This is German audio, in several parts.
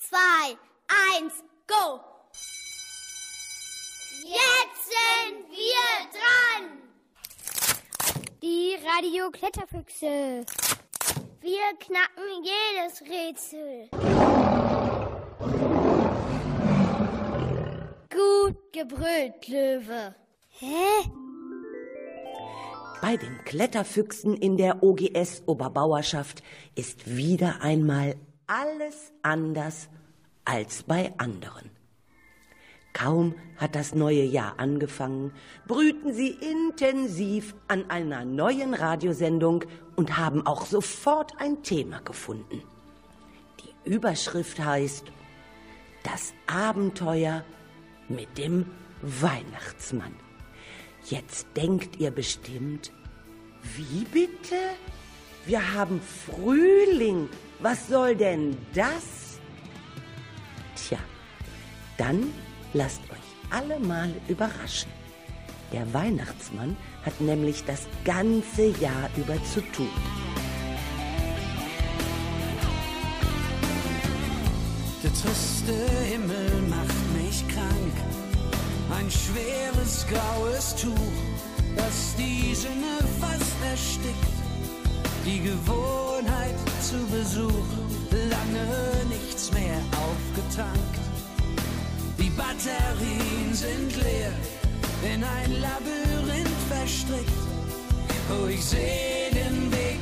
zwei, eins, go! Jetzt sind wir dran! Die Radio Kletterfüchse. Wir knacken jedes Rätsel. Gut gebrüllt, Löwe. Hä? Bei den Kletterfüchsen in der OGS Oberbauerschaft ist wieder einmal alles anders als bei anderen. Kaum hat das neue Jahr angefangen, brüten sie intensiv an einer neuen Radiosendung und haben auch sofort ein Thema gefunden. Die Überschrift heißt Das Abenteuer mit dem Weihnachtsmann. Jetzt denkt ihr bestimmt, wie bitte? Wir haben Frühling, was soll denn das? Tja, dann lasst euch alle mal überraschen. Der Weihnachtsmann hat nämlich das ganze Jahr über zu tun. Der triste Himmel macht mich krank. Ein schweres graues Tuch, das die Sinne fast erstickt die Gewohnheit zu besuchen, lange nichts mehr aufgetankt. Die Batterien sind leer, in ein Labyrinth verstrickt. wo ich seh den Weg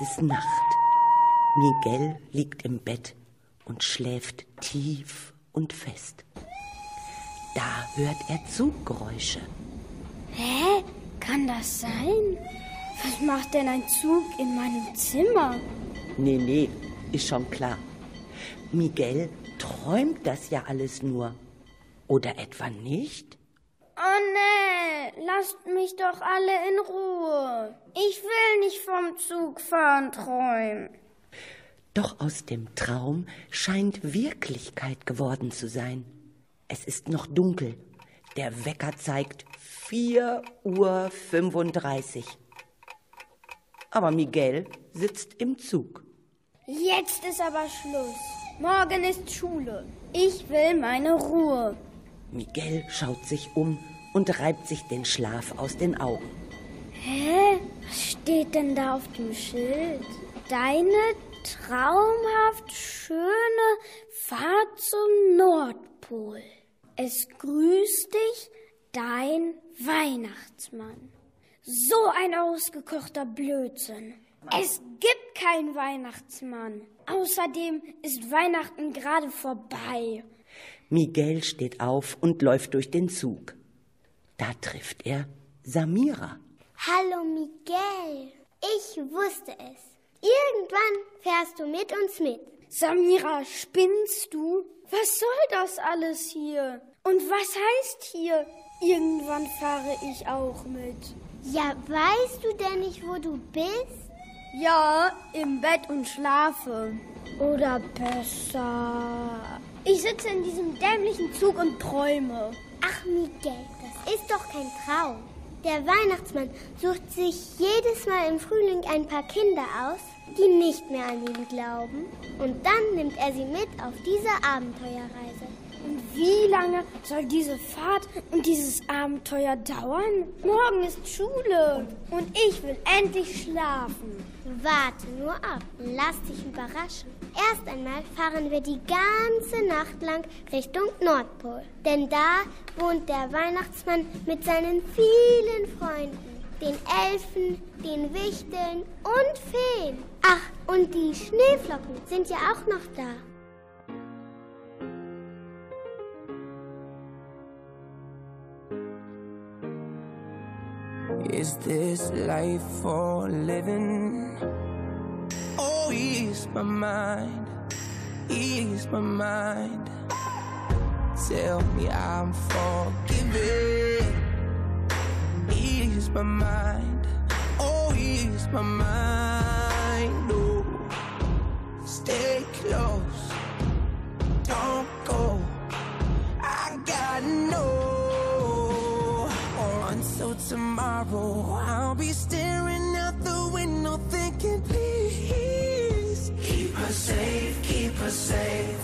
Es ist Nacht. Miguel liegt im Bett und schläft tief und fest. Da hört er Zuggeräusche. Hä? Kann das sein? Was macht denn ein Zug in meinem Zimmer? Nee, nee, ist schon klar. Miguel träumt das ja alles nur. Oder etwa nicht? Oh nee, lasst mich doch alle in Ruhe. Ich will nicht vom Zugfahren träumen. Doch aus dem Traum scheint Wirklichkeit geworden zu sein. Es ist noch dunkel. Der Wecker zeigt 4 Uhr 35. Aber Miguel sitzt im Zug. Jetzt ist aber Schluss. Morgen ist Schule. Ich will meine Ruhe. Miguel schaut sich um und reibt sich den Schlaf aus den Augen. Hä? Was steht denn da auf dem Schild? Deine traumhaft schöne Fahrt zum Nordpol. Es grüßt dich dein Weihnachtsmann. So ein ausgekochter Blödsinn. Es gibt keinen Weihnachtsmann. Außerdem ist Weihnachten gerade vorbei. Miguel steht auf und läuft durch den Zug. Da trifft er Samira. Hallo Miguel. Ich wusste es. Irgendwann fährst du mit uns mit. Samira, spinnst du? Was soll das alles hier? Und was heißt hier, irgendwann fahre ich auch mit? Ja, weißt du denn nicht, wo du bist? Ja, im Bett und schlafe. Oder besser. Ich sitze in diesem dämlichen Zug und träume. Ach, Miguel, das ist doch kein Traum. Der Weihnachtsmann sucht sich jedes Mal im Frühling ein paar Kinder aus, die nicht mehr an ihn glauben, und dann nimmt er sie mit auf diese Abenteuerreise. Und wie lange soll diese Fahrt und dieses Abenteuer dauern? Morgen ist Schule und ich will endlich schlafen. Warte nur ab, lass dich überraschen. Erst einmal fahren wir die ganze Nacht lang Richtung Nordpol. Denn da wohnt der Weihnachtsmann mit seinen vielen Freunden. Den Elfen, den Wichteln und Feen. Ach, und die Schneeflocken sind ja auch noch da. Is this life for living? Oh, ease my mind, ease my mind. Tell me I'm forgiven. Ease my mind, oh, ease my mind. Oh, stay close, don't go. I gotta know. Tomorrow, I'll be staring out the window thinking, please keep her safe, keep her safe.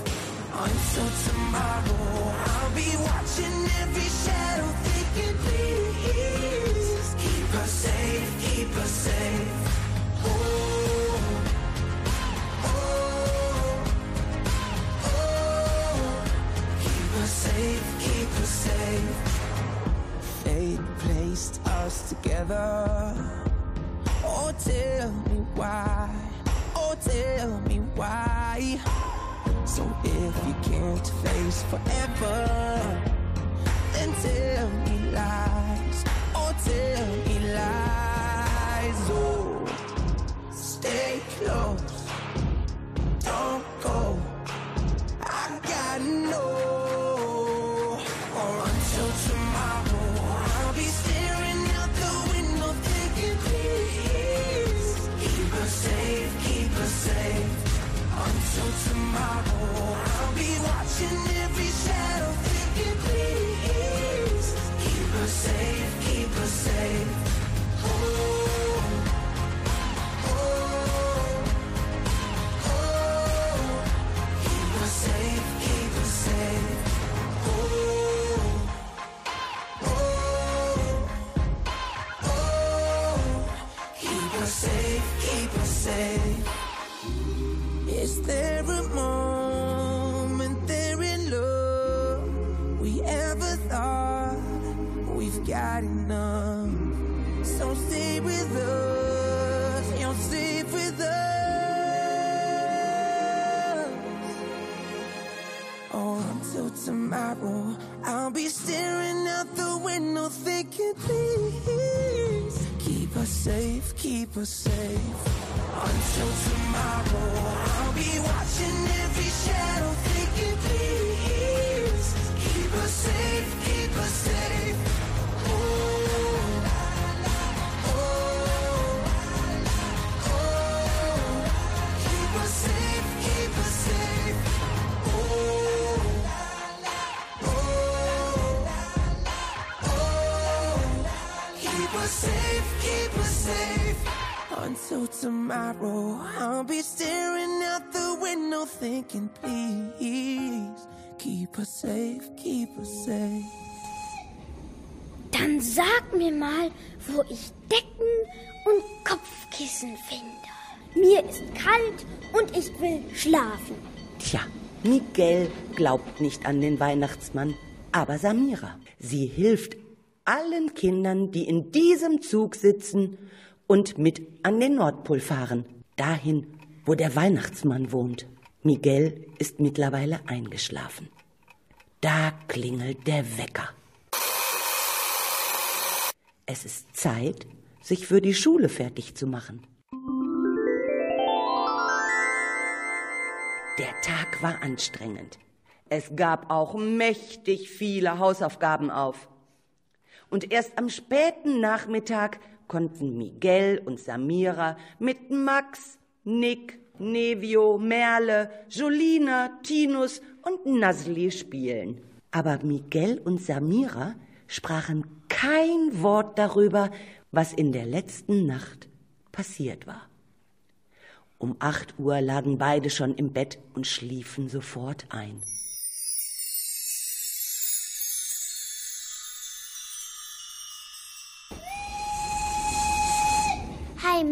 Until tomorrow, I'll be watching every shadow thinking, please keep her safe, keep her safe. Together. Oh, tell me why. Oh, tell me why. So if you can't face forever, then tell me lies. Oh, tell me lies. Oh, stay close. Keep us safe. Until tomorrow, I'll be watching every shadow, thinking, please keep us safe, keep us safe. Safe, keep us safe. Until tomorrow, I'll be staring out the window thinking, please keep us safe, keep us safe. Dann sag mir mal, wo ich Decken und Kopfkissen finde. Mir ist kalt und ich will schlafen. Tja, Miguel glaubt nicht an den Weihnachtsmann, aber Samira. Sie hilft allen Kindern, die in diesem Zug sitzen und mit an den Nordpol fahren, dahin, wo der Weihnachtsmann wohnt. Miguel ist mittlerweile eingeschlafen. Da klingelt der Wecker. Es ist Zeit, sich für die Schule fertig zu machen. Der Tag war anstrengend. Es gab auch mächtig viele Hausaufgaben auf. Und erst am späten Nachmittag konnten Miguel und Samira mit Max, Nick, Nevio, Merle, Jolina, Tinus und Nasli spielen. Aber Miguel und Samira sprachen kein Wort darüber, was in der letzten Nacht passiert war. Um acht Uhr lagen beide schon im Bett und schliefen sofort ein.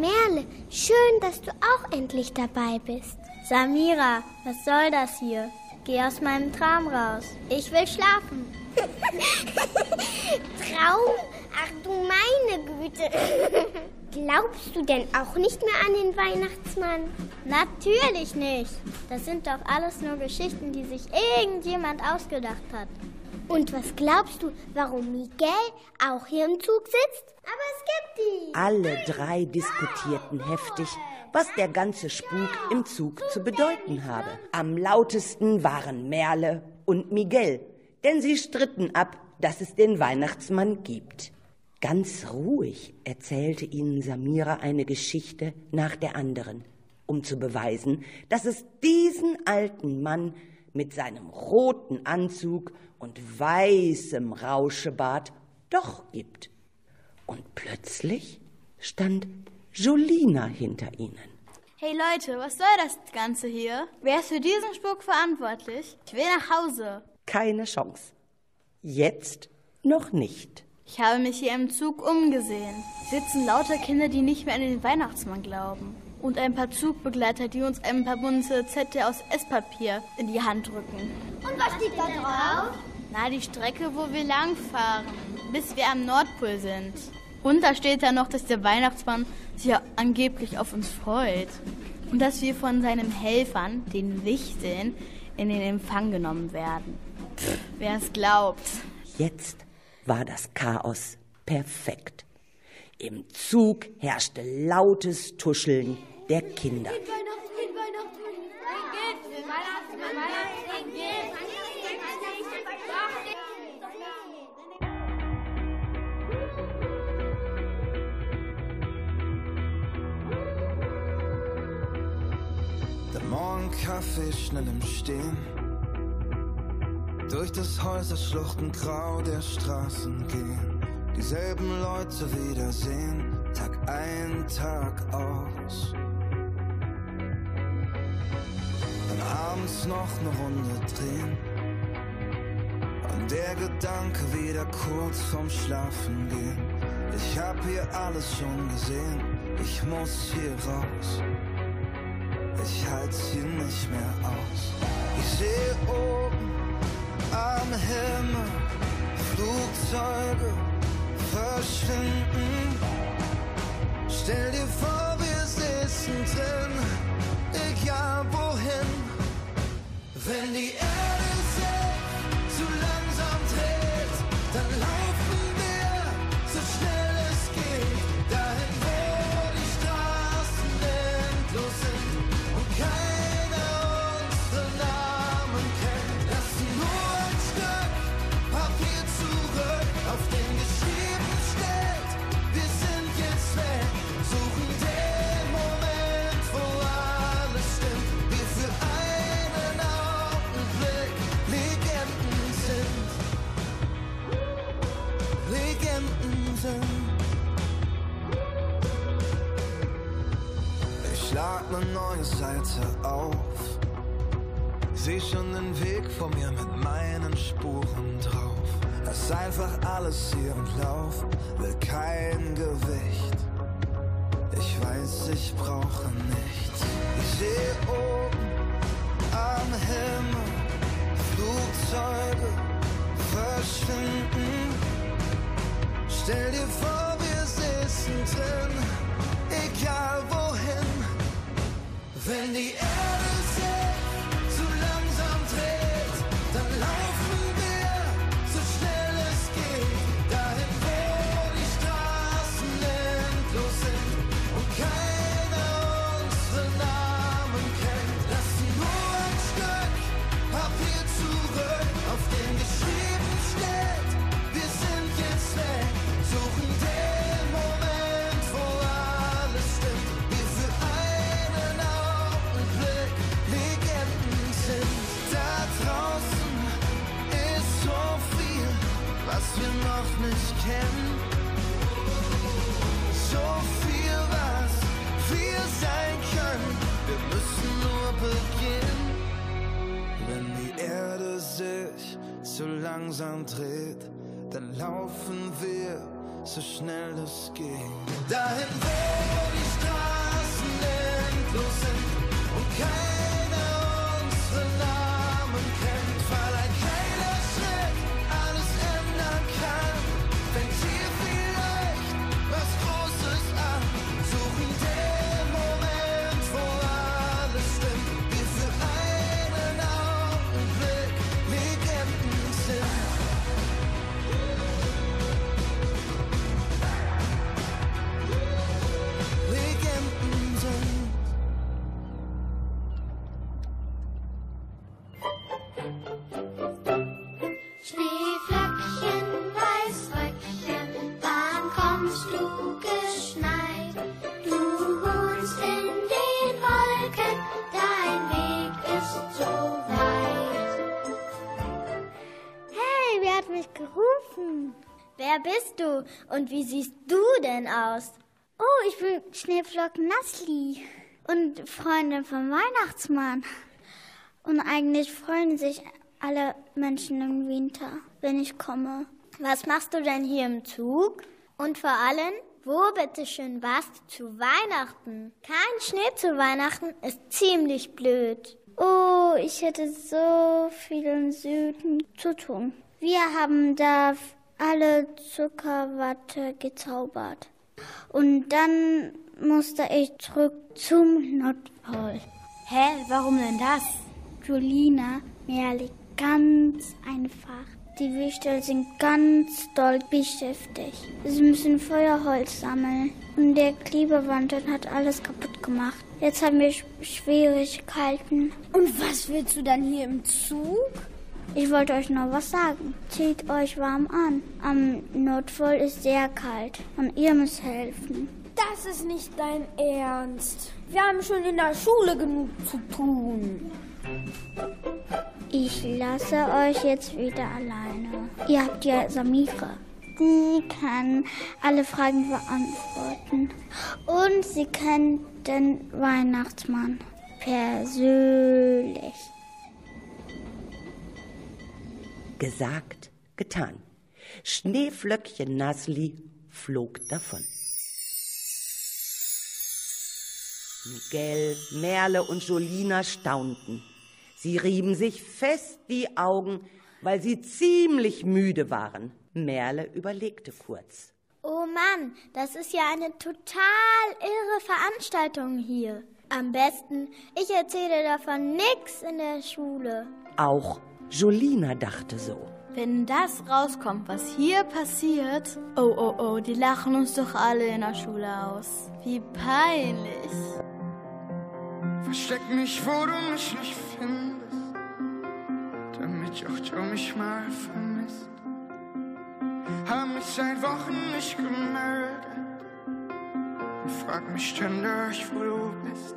Merle, schön, dass du auch endlich dabei bist. Samira, was soll das hier? Geh aus meinem Traum raus. Ich will schlafen. Traum? Ach du meine Güte. Glaubst du denn auch nicht mehr an den Weihnachtsmann? Natürlich nicht. Das sind doch alles nur Geschichten, die sich irgendjemand ausgedacht hat. Und was glaubst du, warum Miguel auch hier im Zug sitzt? Aber es gibt ihn. Alle drei diskutierten heftig, was der ganze Spuk im Zug zu bedeuten habe. Am lautesten waren Merle und Miguel, denn sie stritten ab, dass es den Weihnachtsmann gibt. Ganz ruhig erzählte ihnen Samira eine Geschichte nach der anderen, um zu beweisen, dass es diesen alten Mann mit seinem roten Anzug und weißem Rauschebart doch gibt. Und plötzlich stand Jolina hinter ihnen. Hey Leute, was soll das Ganze hier? Wer ist für diesen Spuk verantwortlich? Ich will nach Hause. Keine Chance. Jetzt noch nicht. Ich habe mich hier im Zug umgesehen. Sitzen lauter Kinder, die nicht mehr an den Weihnachtsmann glauben. Und ein paar Zugbegleiter, die uns ein paar bunte Zettel aus Esspapier in die Hand drücken. Und was steht da drauf? Na, die Strecke, wo wir langfahren, bis wir am Nordpol sind. Und da steht da noch, dass der Weihnachtsmann sich ja angeblich auf uns freut. Und dass wir von seinen Helfern, den Wichteln, in den Empfang genommen werden. Wer es glaubt. Jetzt war das Chaos perfekt. Im Zug herrschte lautes Tuscheln der Kinder. Der Morgenkaffee schnell im Stehen. Durch das Häuserschluchten grau der Straßen gehen. Dieselben Leute wiedersehen, Tag ein, Tag aus. Abends noch eine Runde drehen. Und der Gedanke wieder kurz vorm Schlafen gehen. Ich hab hier alles schon gesehen, ich muss hier raus. Ich halt's hier nicht mehr aus. Ich sehe oben am Himmel Flugzeuge verschwinden. Stell dir vor, wir sitzen drin, egal wohin. Wenn die Erde vor mir mit meinen Spuren drauf. Lass einfach alles hier und lauf, will kein zu langsam dreht, dann laufen wir so schnell es geht. Dahin, wo die Straßen endlos sind und keiner Bist du und wie siehst du denn aus? Oh, ich bin Schneeflocken Nassli und Freundin vom Weihnachtsmann. Und eigentlich freuen sich alle Menschen im Winter, wenn ich komme. Was machst du denn hier im Zug? Und vor allem, wo bitteschön warst du zu Weihnachten? Kein Schnee zu Weihnachten ist ziemlich blöd. Oh, ich hätte so viel im Süden zu tun. Wir haben da alle Zuckerwatte gezaubert. Und dann musste ich zurück zum Nordpol. Hä, warum denn das? Julina, Merli, ganz einfach. Die Wichtel sind ganz doll beschäftigt. Sie müssen Feuerholz sammeln. Und der Klebewandel hat alles kaputt gemacht. Jetzt haben wir Sch- Schwierigkeiten. Und was willst du dann hier im Zug? Ich wollte euch noch was sagen. Zieht euch warm an. Am Nordpol ist sehr kalt und ihr müsst helfen. Das ist nicht dein Ernst. Wir haben schon in der Schule genug zu tun. Ich lasse euch jetzt wieder alleine. Ihr habt ja Samira. Die kann alle Fragen beantworten. Und sie kennt den Weihnachtsmann persönlich. Gesagt, getan. Schneeflöckchen Nasli flog davon. Miguel, Merle und Jolina staunten. Sie rieben sich fest die Augen, weil sie ziemlich müde waren. Merle überlegte kurz. Oh Mann, das ist ja eine total irre Veranstaltung hier. Am besten, ich erzähle davon nix in der Schule. Auch Jolina dachte so. Wenn das rauskommt, was hier passiert, oh oh oh, die lachen uns doch alle in der Schule aus. Wie peinlich. Versteck mich, wo du mich nicht findest, damit auch du mich mal vermisst. Hab mich seit Wochen nicht gemeldet und frag mich ständig, wo du bist.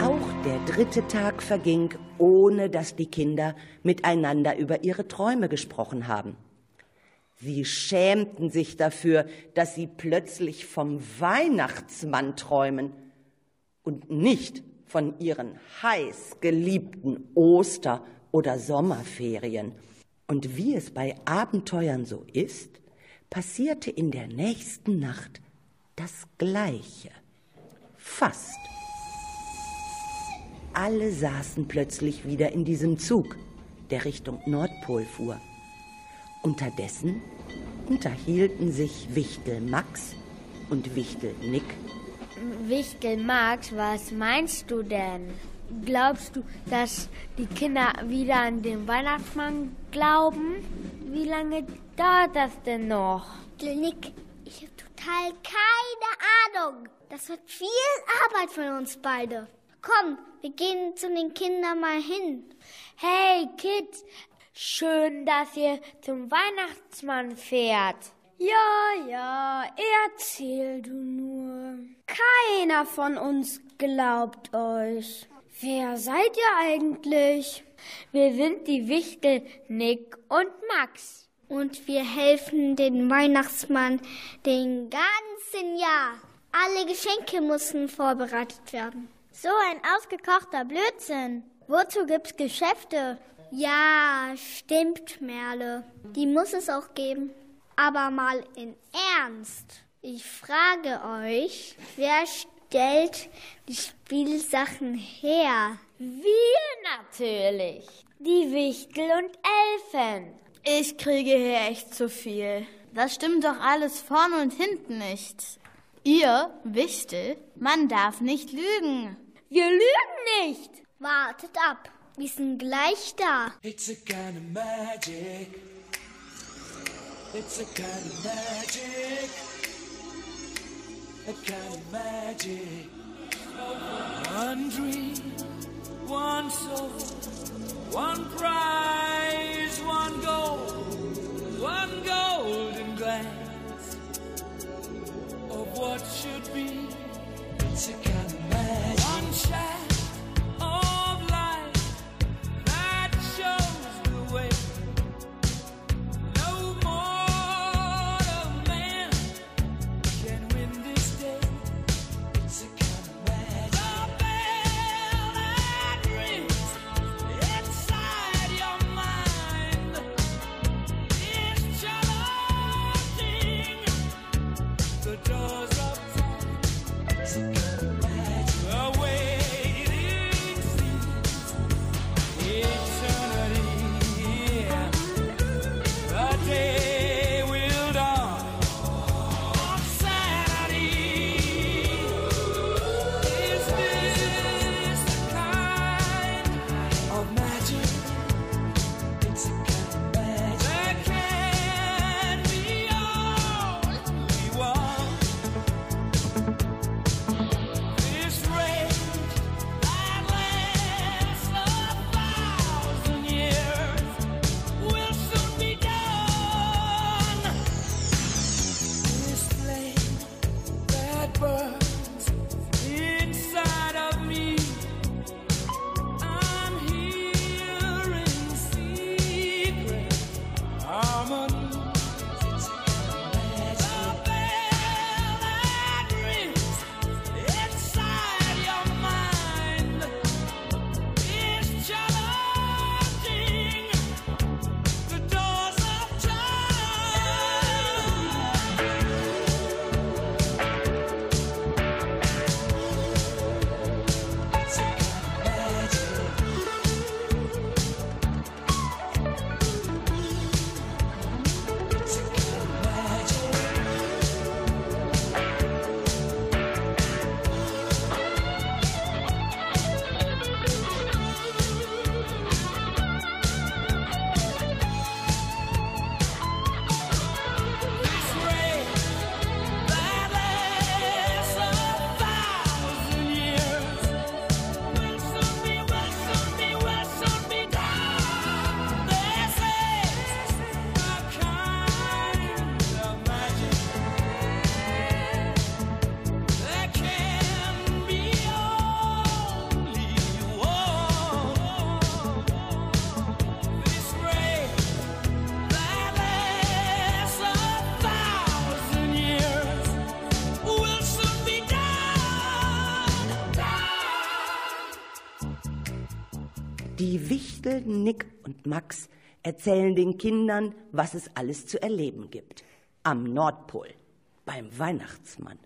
Auch der dritte Tag verging, ohne dass die Kinder miteinander über ihre Träume gesprochen haben. Sie schämten sich dafür, dass sie plötzlich vom Weihnachtsmann träumen und nicht von ihren heiß geliebten Oster- oder Sommerferien. Und wie es bei Abenteuern so ist, passierte in der nächsten Nacht das Gleiche. Fast. Alle saßen plötzlich wieder in diesem Zug, der Richtung Nordpol fuhr. Unterdessen unterhielten sich Wichtel Max und Wichtel Nick. Wichtel Max, was meinst du denn? Glaubst du, dass die Kinder wieder an den Weihnachtsmann glauben? Wie lange dauert das denn noch? Nick, ich habe total keine Ahnung. Das wird viel Arbeit für uns beide. Komm, wir gehen zu den Kindern mal hin. Hey Kids, schön, dass ihr zum Weihnachtsmann fährt. Ja, ja, erzähl du nur. Keiner von uns glaubt euch. Wer seid ihr eigentlich? Wir sind die Wichtel, Nick und Max. Und wir helfen den Weihnachtsmann den ganzen Jahr. Alle Geschenke müssen vorbereitet werden. So ein ausgekochter Blödsinn. Wozu gibt's Geschäfte? Ja, stimmt, Merle. Die muss es auch geben. Aber mal in Ernst. Ich frage euch, wer stellt die Spielsachen her? Wir natürlich. Die Wichtel und Elfen. Ich kriege hier echt zu viel. Das stimmt doch alles vorne und hinten nicht. Ihr, Wichtel, man darf nicht lügen. Wir lügen nicht. Wartet ab, wir sind gleich da. It's a kind of magic. It's a kind of magic. A kind of magic. One dream, one soul, one prize, one goal, one golden glance of what should be. It's a kind of magic. One Wichtel, Nick und Max erzählen den Kindern, was es alles zu erleben gibt. Am Nordpol, beim Weihnachtsmann.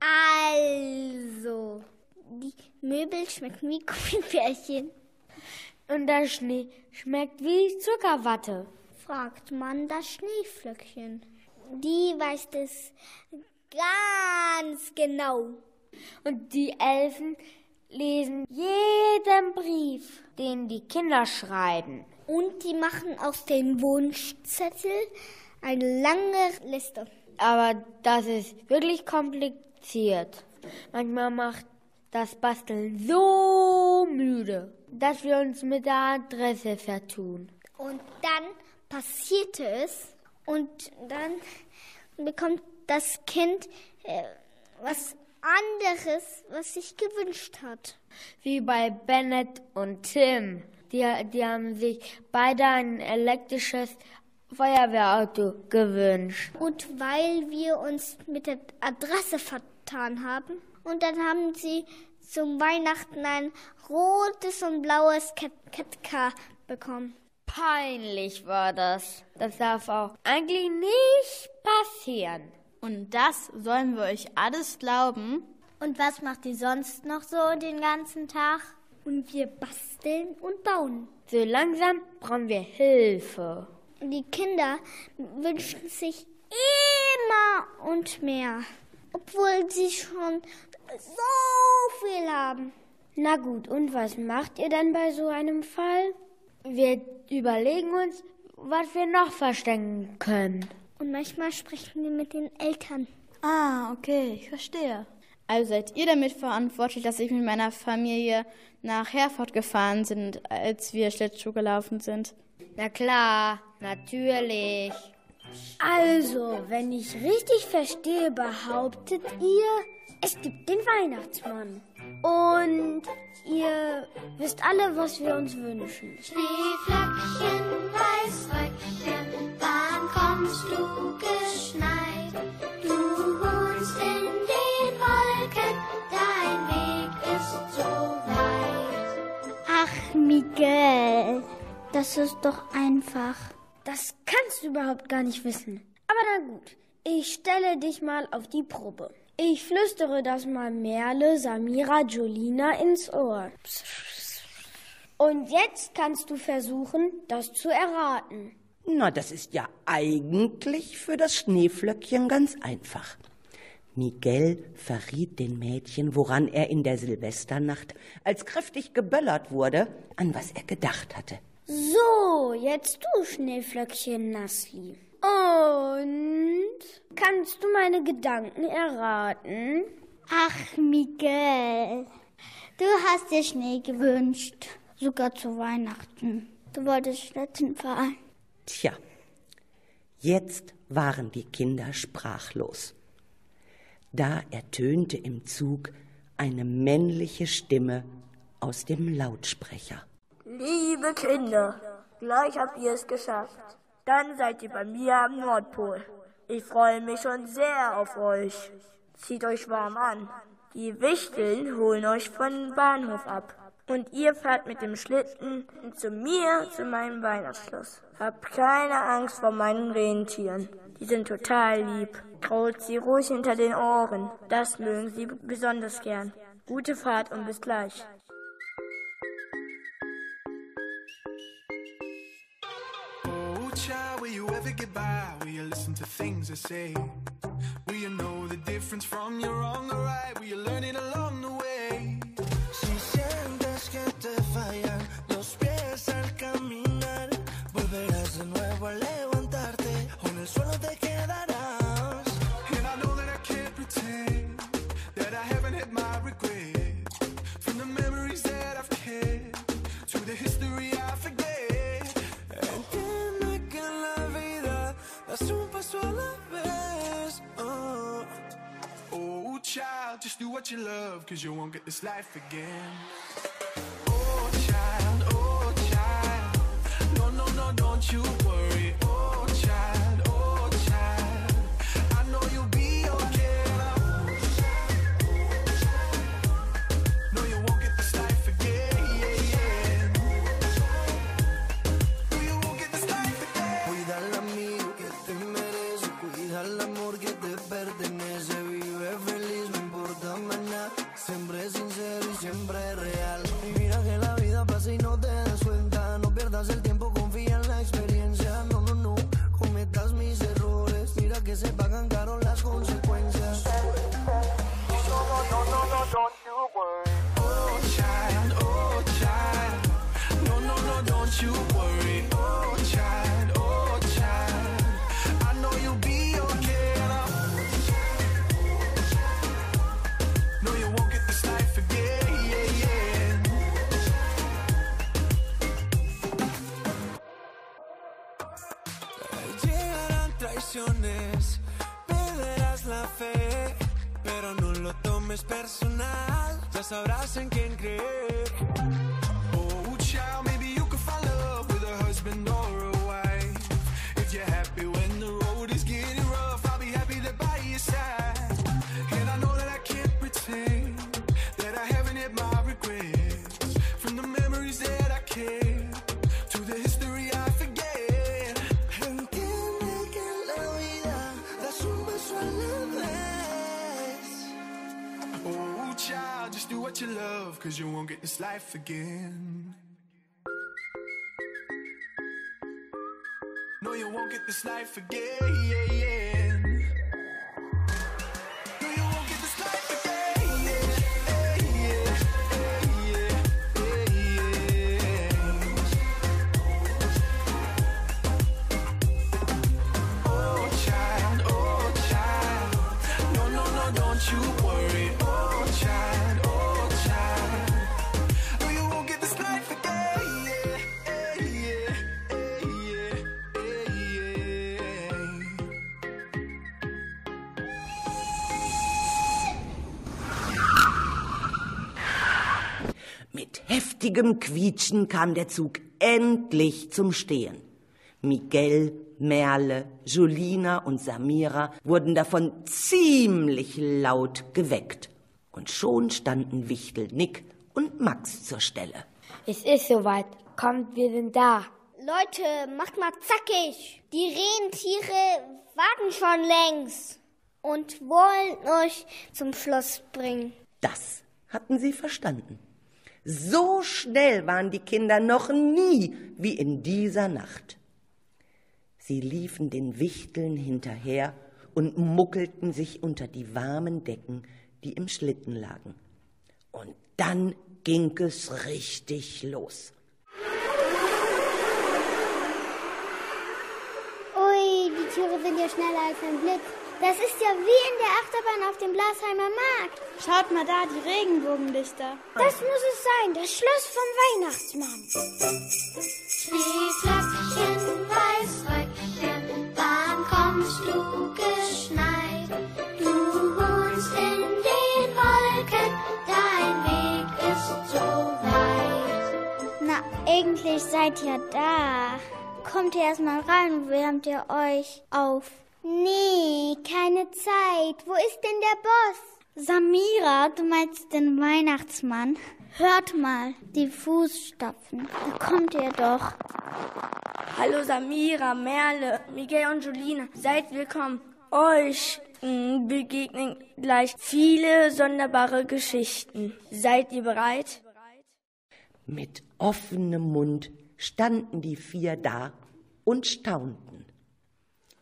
Also, die Möbel schmecken wie Gummibärchen. Und der Schnee schmeckt wie Zuckerwatte. fragt man das Schneeflöckchen. Die weiß es ganz genau. Und die Elfen lesen jeden Brief, den die Kinder schreiben. Und die machen aus den Wunschzettel eine lange Liste. Aber das ist wirklich kompliziert. Manchmal macht das Basteln so müde, dass wir uns mit der Adresse vertun. Und dann passiert es und dann bekommt das Kind äh, was anderes, was sich gewünscht hat. Wie bei Bennett und Tim. Die, die haben sich beide ein elektrisches Feuerwehrauto gewünscht. Und weil wir uns mit der Adresse vertan haben, und dann haben sie zum Weihnachten ein rotes und blaues Ketka bekommen. Peinlich war das. Das darf auch eigentlich nicht passieren. Und das sollen wir euch alles glauben? Und was macht ihr sonst noch so den ganzen Tag? Und wir basteln und bauen. So langsam brauchen wir Hilfe. Die Kinder wünschen sich immer und mehr. obwohl sie schon so viel haben. Na gut, und was macht ihr dann bei so einem Fall? Wir überlegen uns, was wir noch verstecken können. Und manchmal sprechen wir mit den Eltern. Ah, okay, ich verstehe. Also seid ihr damit verantwortlich, dass ich mit meiner Familie nach Herford gefahren sind, als wir Schlittschuh gelaufen sind? Na klar, natürlich. Also, wenn ich richtig verstehe, behauptet ihr, es gibt den Weihnachtsmann. Und ihr wisst alle, was wir uns wünschen. Schneeflöckchen, Weißröckchen, kommst du geschneit? Du wohnst in den Wolken, dein Weg ist so weit. Ach, Miguel, das ist doch einfach. Das kannst du überhaupt gar nicht wissen. Aber na gut, ich stelle dich mal auf die Probe. Ich flüstere das mal Merle, Samira, Jolina ins Ohr. Und jetzt kannst du versuchen, das zu erraten. Na, das ist ja eigentlich für das Schneeflöckchen ganz einfach. Miguel verriet den Mädchen, woran er in der Silvesternacht, als kräftig geböllert wurde, an was er gedacht hatte. So, jetzt du, Schneeflöckchen Nassli. Und kannst du meine Gedanken erraten? Ach, Miguel, du hast dir Schnee gewünscht, sogar zu Weihnachten. Du wolltest Schlitten fahren. Tja, jetzt waren die Kinder sprachlos. Da ertönte im Zug eine männliche Stimme aus dem Lautsprecher. Liebe Kinder, gleich habt ihr es geschafft. Dann seid ihr bei mir am Nordpol. Ich freue mich schon sehr auf euch. Zieht euch warm an. Die Wichteln holen euch von Bahnhof ab. Und ihr fahrt mit dem Schlitten zu mir zu meinem Weihnachtsschloss. Habt keine Angst vor meinen Rentieren. Die sind total lieb. Kraut sie ruhig hinter den Ohren. Das mögen sie besonders gern. Gute Fahrt und bis gleich. Oh, child, will you ever get by? Will you listen to things I say? Will you know the difference from your wrong or right? Will you learn it along the way? Child, just do what you love, cause you won't get this life again. Oh, child, oh, child. No, no, no, don't you worry. Life again. No, you won't get this life again. No, you mächtigem Quietschen kam der Zug endlich zum Stehen. Miguel, Merle, Julina und Samira wurden davon ziemlich laut geweckt. Und schon standen Wichtel, Nick und Max zur Stelle. Es ist soweit. Kommt, wir sind da. Leute, macht mal zackig. Die Rentiere warten schon längst und wollen euch zum Schloss bringen. Das hatten sie verstanden. So schnell waren die Kinder noch nie wie in dieser Nacht. Sie liefen den Wichteln hinterher und muckelten sich unter die warmen Decken, die im Schlitten lagen. Und dann ging es richtig los. Ui, die Tiere sind ja schneller als ein Blitz. Das ist ja wie in der Achterbahn auf dem Blasheimer Markt. Schaut mal da, die Regenbogenlichter. Das muss es sein, das Schloss vom Weihnachtsmann. Schneeflöckchen, Weißröckchen, wann kommst du geschneit? Du wohnst in den Wolken, dein Weg ist so weit. Na, eigentlich seid ihr da. Kommt ihr erstmal rein und wärmt ihr euch auf. Nee, keine Zeit. Wo ist denn der Boss? Samira, du meinst den Weihnachtsmann? Hört mal, die Fußstapfen. Da kommt ihr doch. Hallo Samira, Merle, Miguel und Julina, seid willkommen. Euch mh, begegnen gleich viele sonderbare Geschichten. Seid ihr bereit? Mit offenem Mund standen die vier da und staunten.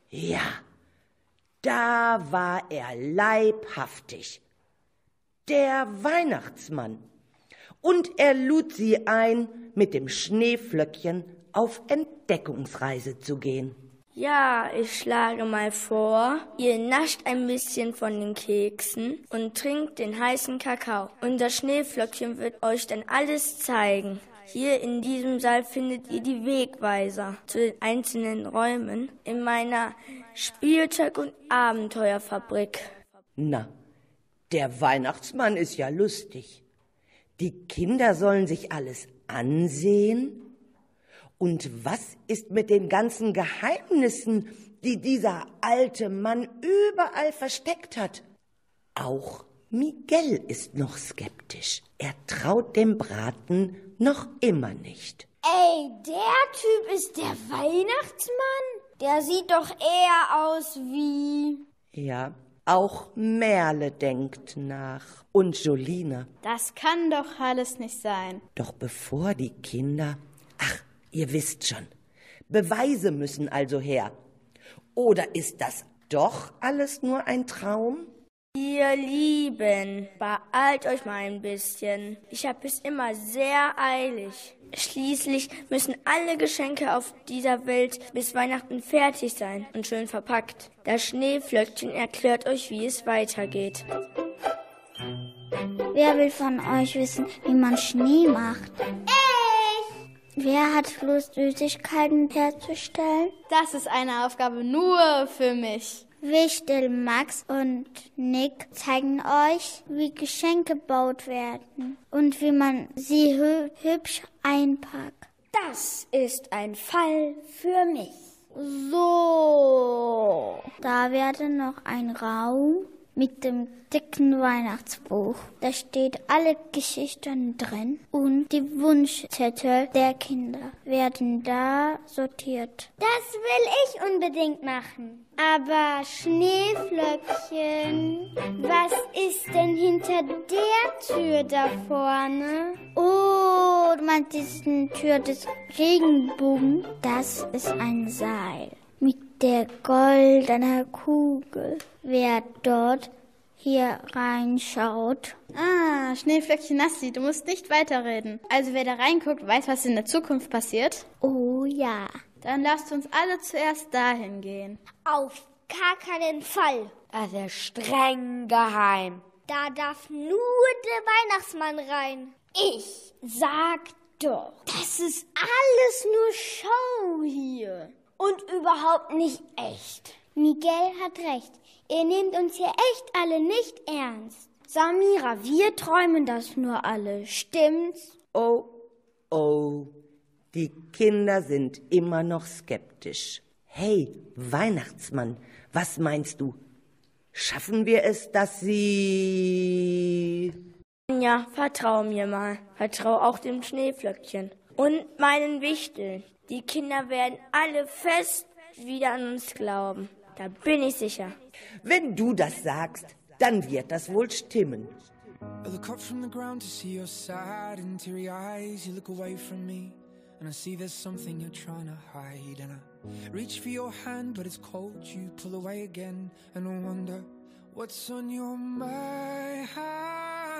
Ja, da war er leibhaftig. Der Weihnachtsmann. Und er lud sie ein, mit dem Schneeflöckchen auf Entdeckungsreise zu gehen. Ja, ich schlage mal vor, ihr nascht ein bisschen von den Keksen und trinkt den heißen Kakao. Unser Schneeflöckchen wird euch dann alles zeigen. Hier in diesem Saal findet ihr die Wegweiser zu den einzelnen Räumen in meiner Spielzeug- und Abenteuerfabrik. Na, der Weihnachtsmann ist ja lustig. Die Kinder sollen sich alles ansehen? Und was ist mit den ganzen Geheimnissen, die dieser alte Mann überall versteckt hat? Auch Miguel ist noch skeptisch. Er traut dem Braten noch immer nicht. Ey, der Typ ist der Weihnachtsmann? Der sieht doch eher aus wie... Ja, auch Merle denkt nach. Und Jolina. Das kann doch alles nicht sein. Doch bevor die Kinder. Ach, ihr wisst schon. Beweise müssen also her. Oder ist das doch alles nur ein Traum? Ihr Lieben, beeilt euch mal ein bisschen. Ich habe es immer sehr eilig. Schließlich müssen alle Geschenke auf dieser Welt bis Weihnachten fertig sein und schön verpackt. Das Schneeflöckchen erklärt euch, wie es weitergeht. Wer will von euch wissen, wie man Schnee macht? Ich! Wer hat Lust, Süßigkeiten herzustellen? Das ist eine Aufgabe nur für mich. Wichtel, Max und Nick zeigen euch, wie Geschenke gebaut werden und wie man sie hü hübsch einpackt. Das ist ein Fall für mich. So, da wäre noch ein Raum mit dem dicken Weihnachtsbuch. Da steht alle Geschichten drin und die Wunschzettel der Kinder werden da sortiert. Das will ich unbedingt machen. Aber Schneeflöckchen, was ist denn hinter der Tür da vorne? Oh, du meinst diese Tür des Regenbogen? Das ist ein Seil mit der goldenen Kugel. Wer dort hier reinschaut. Ah, Schneeflöckchen Nassi, du musst nicht weiterreden. Also wer da reinguckt, weiß, was in der Zukunft passiert. Oh ja. Dann lasst uns alle zuerst dahin gehen. Auf gar keinen Fall. Das ist streng geheim. Da darf nur der Weihnachtsmann rein. Ich sag doch, das ist alles nur Show hier. Und überhaupt nicht echt. Miguel hat recht. Ihr nehmt uns hier echt alle nicht ernst. Samira, wir träumen das nur alle, stimmt's? Oh, Oh, die Kinder sind immer noch skeptisch. Hey, Weihnachtsmann, was meinst du? Schaffen wir es, dass sie... Ja, vertrau mir mal. Vertrau auch dem Schneeflöckchen. Und meinen Wichteln. Die Kinder werden alle fest wieder an uns glauben. Da bin ich sicher. Wenn du das sagst, dann wird das wohl stimmen. I look up from the ground to see your sad and teary eyes. You look away from me, and I see there's something you're trying to hide. And I reach for your hand, but it's cold. You pull away again, and I wonder what's on your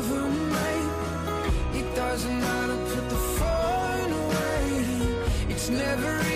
It doesn't matter, put the phone away. It's never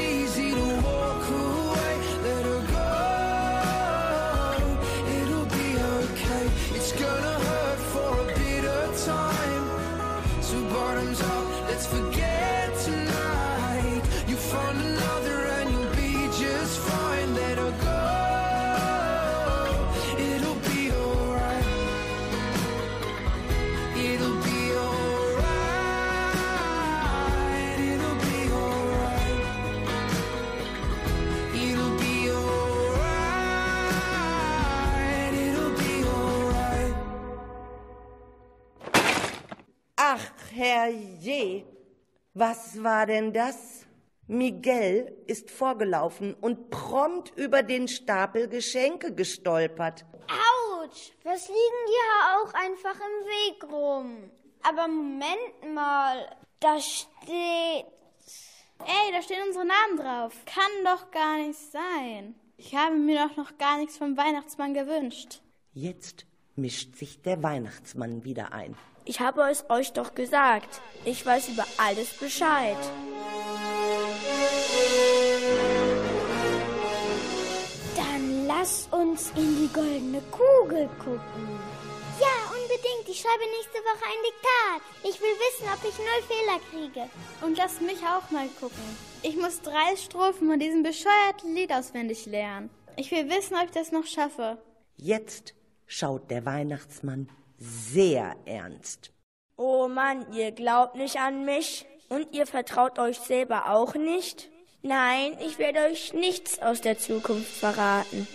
was war denn das? Miguel ist vorgelaufen und prompt über den Stapel Geschenke gestolpert. Autsch! Was liegen hier auch einfach im Weg rum? Aber Moment mal, da steht. Ey, da stehen unsere Namen drauf. Kann doch gar nicht sein. Ich habe mir doch noch gar nichts vom Weihnachtsmann gewünscht. Jetzt mischt sich der Weihnachtsmann wieder ein. Ich habe es euch doch gesagt. Ich weiß über alles Bescheid. Dann lass uns in die goldene Kugel gucken. Ja, unbedingt. Ich schreibe nächste Woche ein Diktat. Ich will wissen, ob ich null Fehler kriege. Und lass mich auch mal gucken. Ich muss drei Strophen von diesem bescheuerten Lied auswendig lernen. Ich will wissen, ob ich das noch schaffe. Jetzt schaut der Weihnachtsmann sehr ernst. Oh Mann, ihr glaubt nicht an mich? Und ihr vertraut euch selber auch nicht? Nein, ich werde euch nichts aus der Zukunft verraten.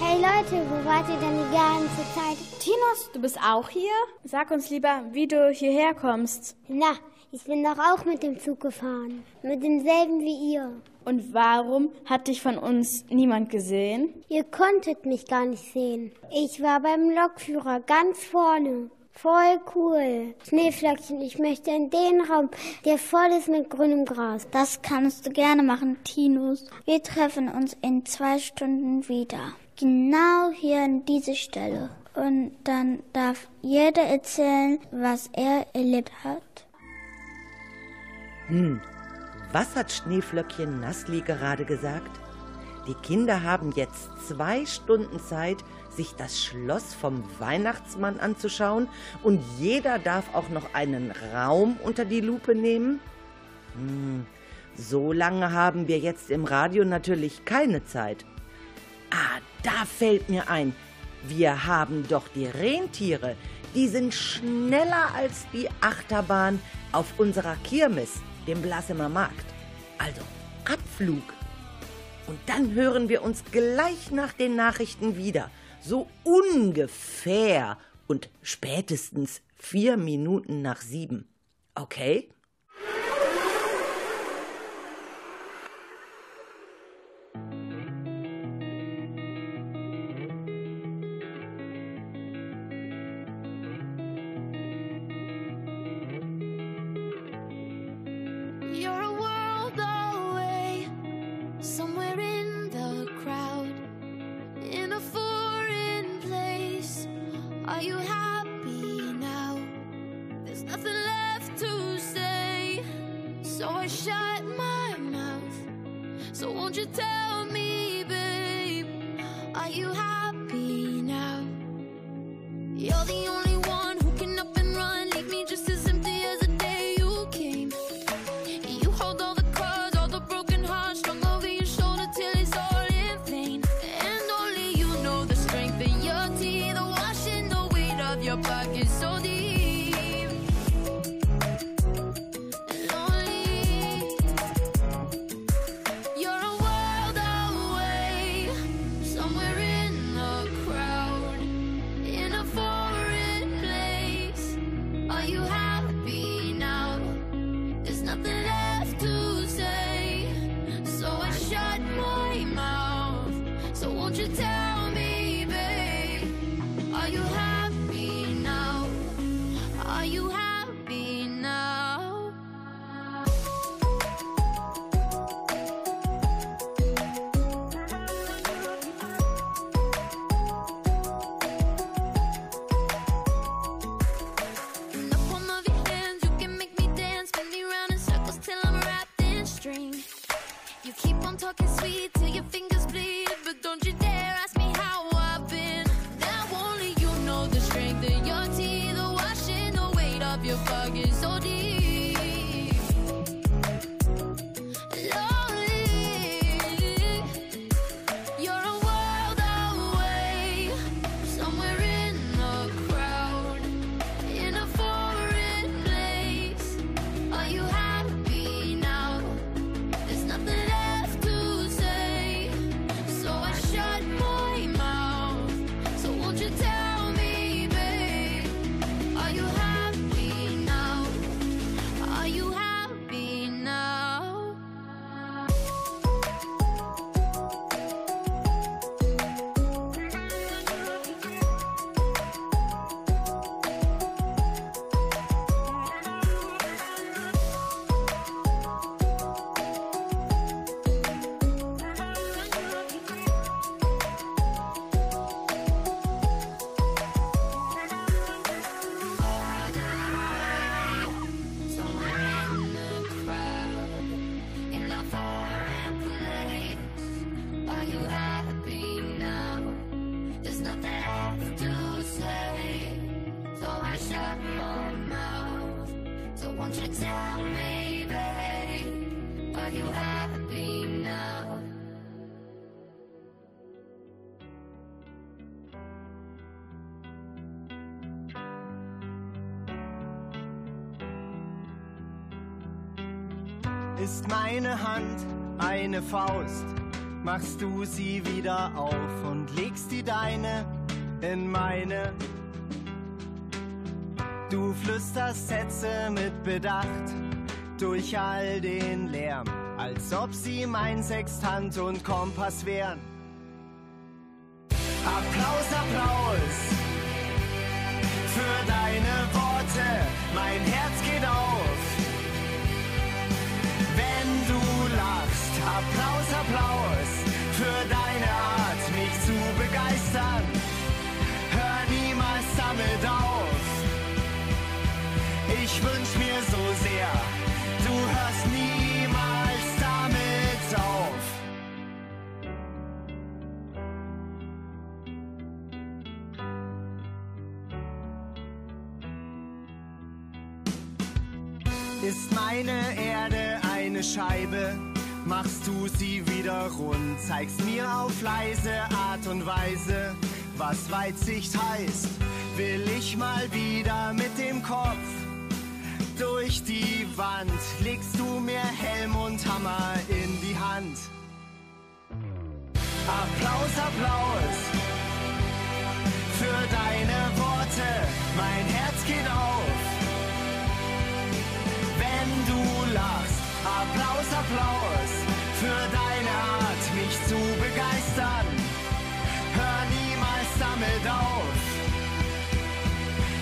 Hey Leute, wo wart ihr denn die ganze Zeit? Tinos, du bist auch hier? Sag uns lieber, wie du hierher kommst. Na, ich bin doch auch mit dem Zug gefahren. Mit demselben wie ihr. Und warum hat dich von uns niemand gesehen? Ihr konntet mich gar nicht sehen. Ich war beim Lokführer ganz vorne. Voll cool. Schneeflöckchen, ich möchte in den Raum, der voll ist mit grünem Gras. Das kannst du gerne machen, Tinus. Wir treffen uns in zwei Stunden wieder. Genau hier an diese Stelle. Und dann darf jeder erzählen, was er erlebt hat. Hm, was hat Schneeflöckchen Nassli gerade gesagt? Die Kinder haben jetzt zwei Stunden Zeit, sich das Schloss vom Weihnachtsmann anzuschauen und jeder darf auch noch einen Raum unter die Lupe nehmen? Hm, so lange haben wir jetzt im Radio natürlich keine Zeit. Ah, da fällt mir ein, wir haben doch die Rentiere. Die sind schneller als die Achterbahn auf unserer Kirmes, dem Blassemer Markt. Also, Abflug. Und dann hören wir uns gleich nach den Nachrichten wieder. So ungefähr und spätestens vier Minuten nach sieben. Okay? Ist meine Hand eine Faust, machst du sie wieder auf und legst die deine in meine. Du flüsterst Sätze mit Bedacht durch all den Lärm, als ob sie mein Sextant und Kompass wären. Applaus, Applaus für deine Worte, mein Herz geht auf. Wenn du lachst, Applaus, Applaus für deine Art, mich zu begeistern. Meine Erde eine Scheibe, machst du sie wieder rund, zeigst mir auf leise Art und Weise, was Weitsicht heißt. Will ich mal wieder mit dem Kopf durch die Wand, legst du mir Helm und Hammer in die Hand. Applaus, Applaus Applaus, für deine Art, mich zu begeistern. Hör niemals damit auf.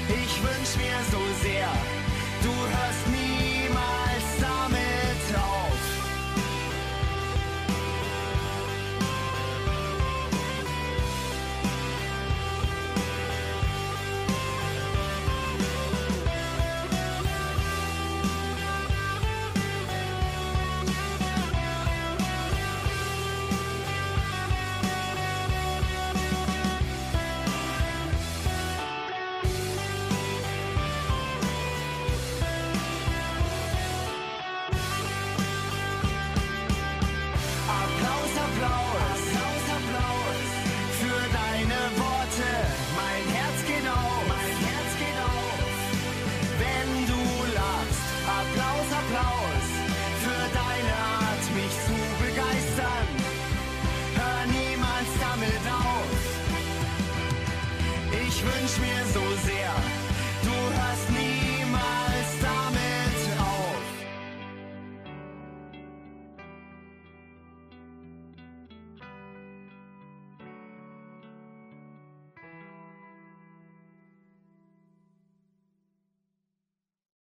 Ich wünsch mir so sehr,